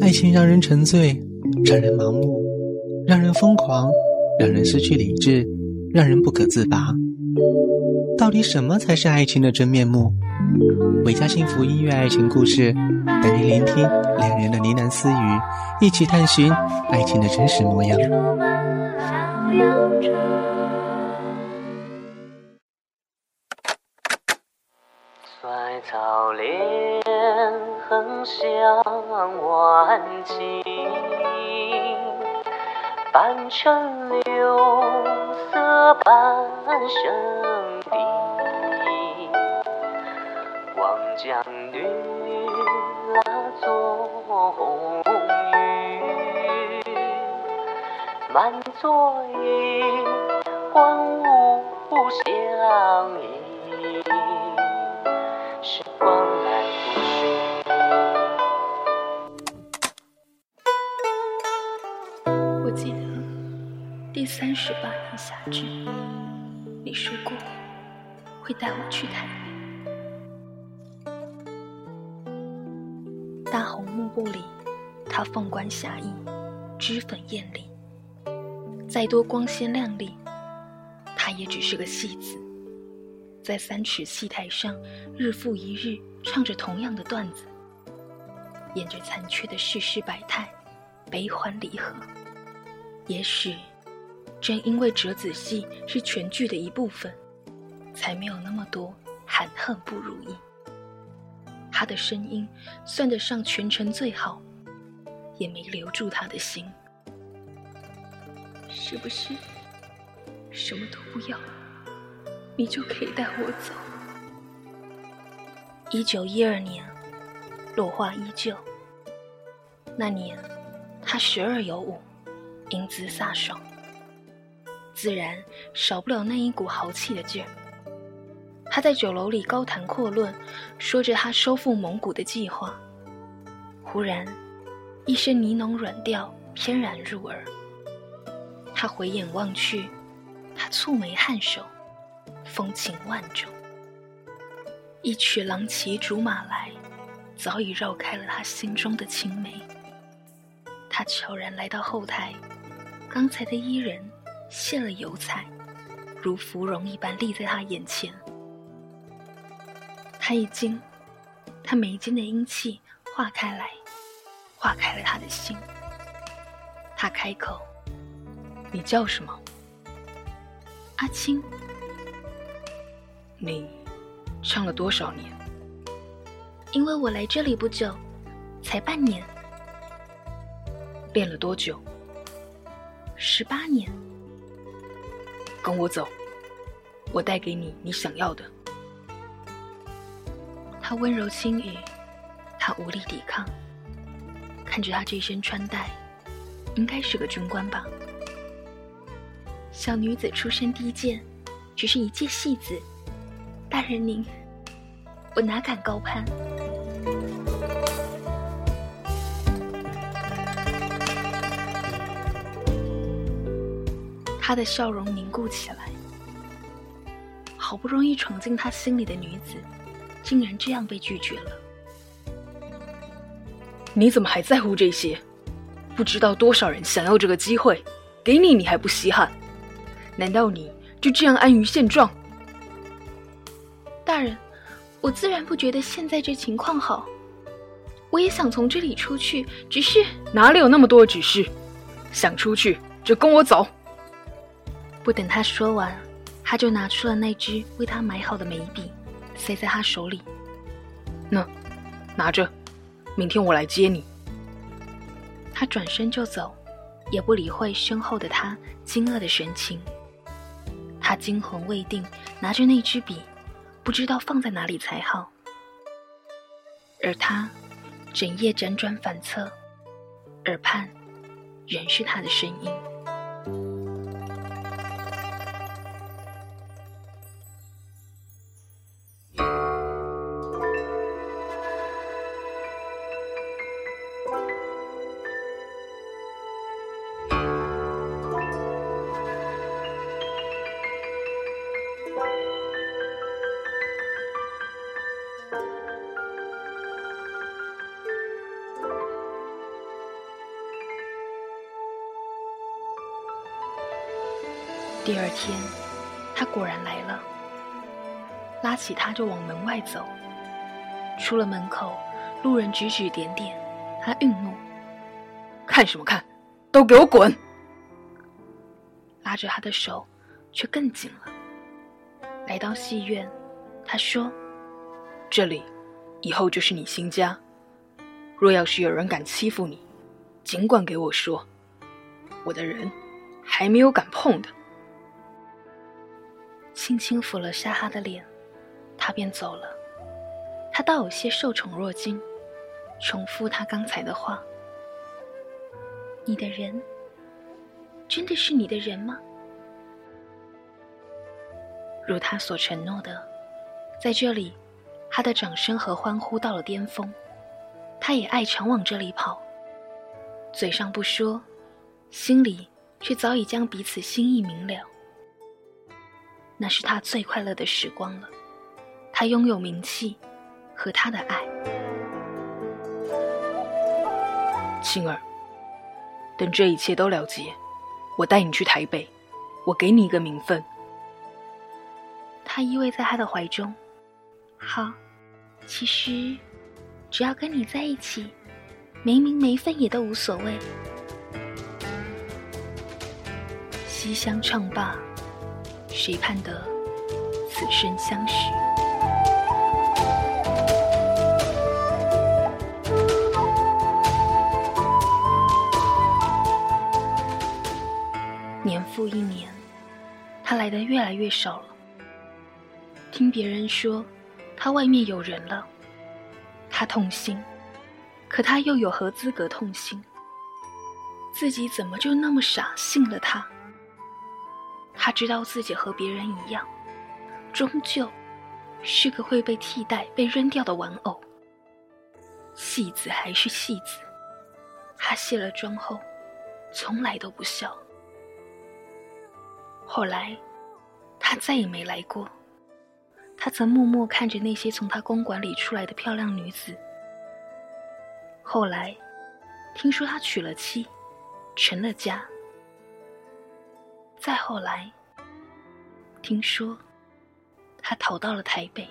爱情让人沉醉，让人盲目，让人疯狂，让人失去理智，让人不可自拔。到底什么才是爱情的真面目？维嘉幸福音乐爱情故事，等您聆听两人的呢喃私语，一起探寻爱情的真实模样。衰草连横向晚晴，半城柳色半生地。望江女拉作红雨，满座衣，欢舞相忆。三十八年夏至，你说过会带我去台北。大红幕布里，他凤冠霞衣，脂粉艳丽，再多光鲜亮丽，他也只是个戏子。在三尺戏台上，日复一日唱着同样的段子，演着残缺的世事百态，悲欢离合。也许，正因为折子戏是全剧的一部分，才没有那么多含恨不如意。他的声音算得上全城最好，也没留住他的心。是不是什么都不要？你就可以带我走。一九一二年，落花依旧。那年，他十二有五，英姿飒爽，自然少不了那一股豪气的劲儿。他在酒楼里高谈阔论，说着他收复蒙古的计划。忽然，一声呢喃软调翩然入耳。他回眼望去，他蹙眉颔首。风情万种，一曲郎骑竹马来，早已绕开了他心中的青梅。他悄然来到后台，刚才的伊人卸了油彩，如芙蓉一般立在他眼前。他一惊，他眉间的英气化开来，化开了他的心。他开口：“你叫什么？”阿青。你唱了多少年？因为我来这里不久，才半年。练了多久？十八年。跟我走，我带给你你想要的。他温柔轻语，他无力抵抗。看着他这身穿戴，应该是个军官吧？小女子出身低贱，只是一介戏子。大人您，我哪敢高攀？他的笑容凝固起来，好不容易闯进他心里的女子，竟然这样被拒绝了。你怎么还在乎这些？不知道多少人想要这个机会，给你你还不稀罕？难道你就这样安于现状？大人，我自然不觉得现在这情况好。我也想从这里出去，只是哪里有那么多指示？想出去就跟我走。不等他说完，他就拿出了那支为他买好的眉笔，塞在他手里。那，拿着，明天我来接你。他转身就走，也不理会身后的他惊愕的神情。他惊魂未定，拿着那支笔。不知道放在哪里才好，而他整夜辗转反侧，耳畔仍是他的声音。第二天，他果然来了，拉起他就往门外走。出了门口，路人指指点点，他愠怒：“看什么看？都给我滚！”拉着他的手，却更紧了。来到戏院，他说：“这里，以后就是你新家。若要是有人敢欺负你，尽管给我说，我的人还没有敢碰的。”轻轻抚了下他的脸，他便走了。他倒有些受宠若惊，重复他刚才的话：“你的人，真的是你的人吗？”如他所承诺的，在这里，他的掌声和欢呼到了巅峰。他也爱常往这里跑，嘴上不说，心里却早已将彼此心意明了。那是他最快乐的时光了。他拥有名气和他的爱。青儿，等这一切都了结，我带你去台北，我给你一个名分。他依偎在他的怀中。好，其实只要跟你在一起，没名没分也都无所谓。西厢唱罢，谁盼得此生相识？年复一年，他来的越来越少了。听别人说，他外面有人了，他痛心，可他又有何资格痛心？自己怎么就那么傻，信了他？他知道自己和别人一样，终究是个会被替代、被扔掉的玩偶。戏子还是戏子，他卸了妆后，从来都不笑。后来，他再也没来过。他曾默默看着那些从他公馆里出来的漂亮女子。后来，听说他娶了妻，成了家。再后来，听说他逃到了台北。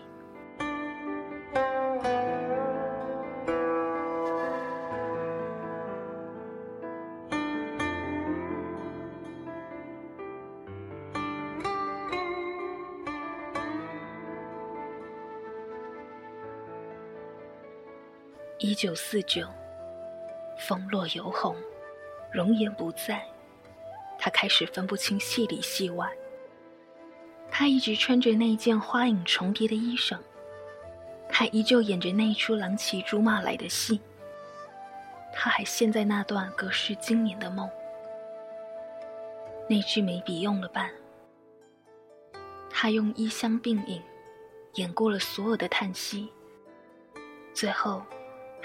一九四九，风落犹红，容颜不在，他开始分不清戏里戏外。他一直穿着那件花影重叠的衣裳，他依旧演着那一出郎骑竹马来的戏。他还陷在那段隔世经年的梦。那支眉笔用了半，他用衣香鬓影，演过了所有的叹息，最后。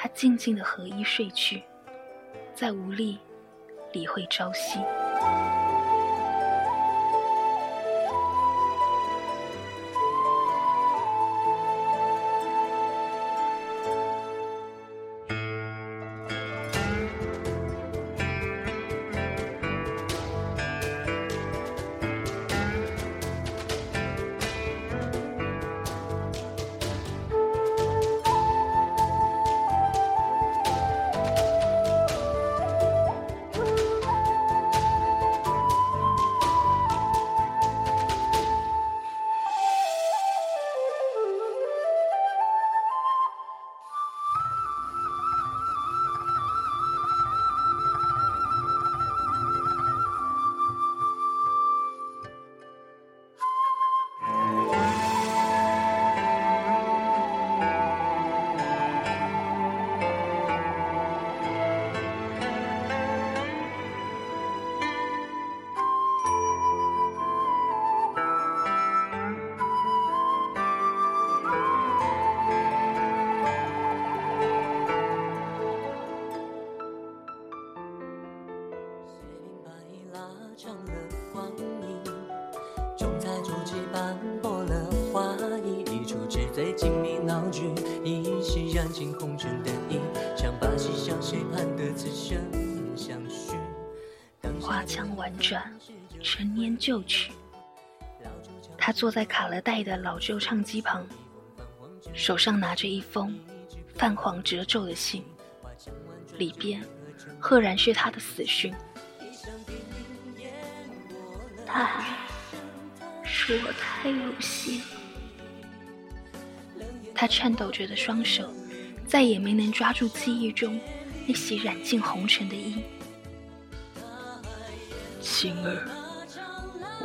他静静的合衣睡去，再无力理会朝夕。在尽力闹剧，一夕染尽红尘的衣，想把戏向谁判得此生相许。花腔婉转，陈年旧曲。他坐在卡了带的老旧唱机旁，手上拿着一封泛黄褶皱的信，里边赫然是他的死讯。他，是我太入戏了。他颤抖着的双手，再也没能抓住记忆中那袭染尽红尘的衣。青儿，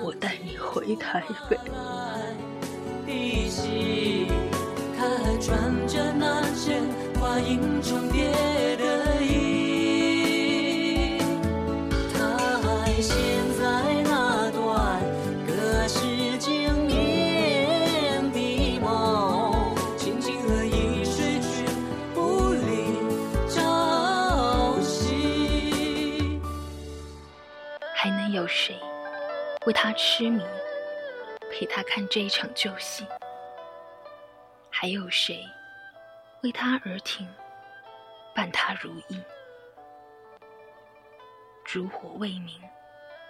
我带你回台北。的心，他还穿着那件花影重叠的衣，他还陷为他痴迷，陪他看这一场旧戏？还有谁为他而停，伴他如一？烛火未明，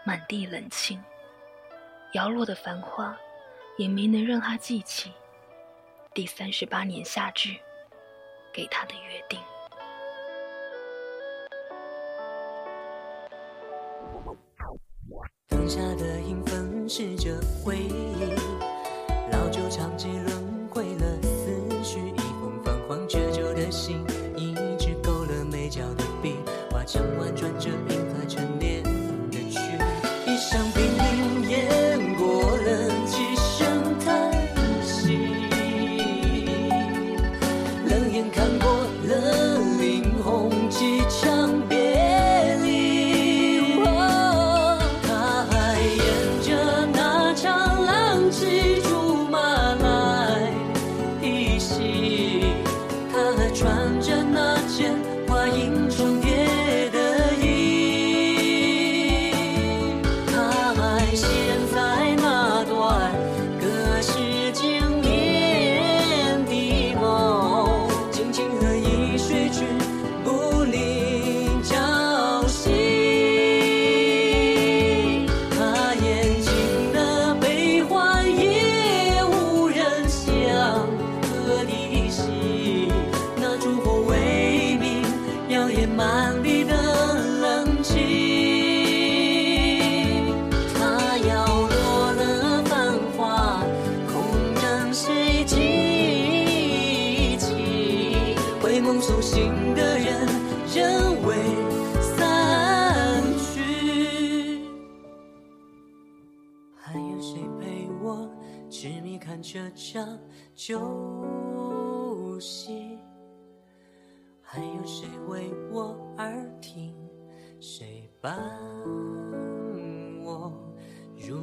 满地冷清，摇落的繁花，也没能让他记起第三十八年夏至给他的约定。剩下的影粉饰着回忆，老旧长街轮这场旧戏？还有谁为我而听？谁伴我入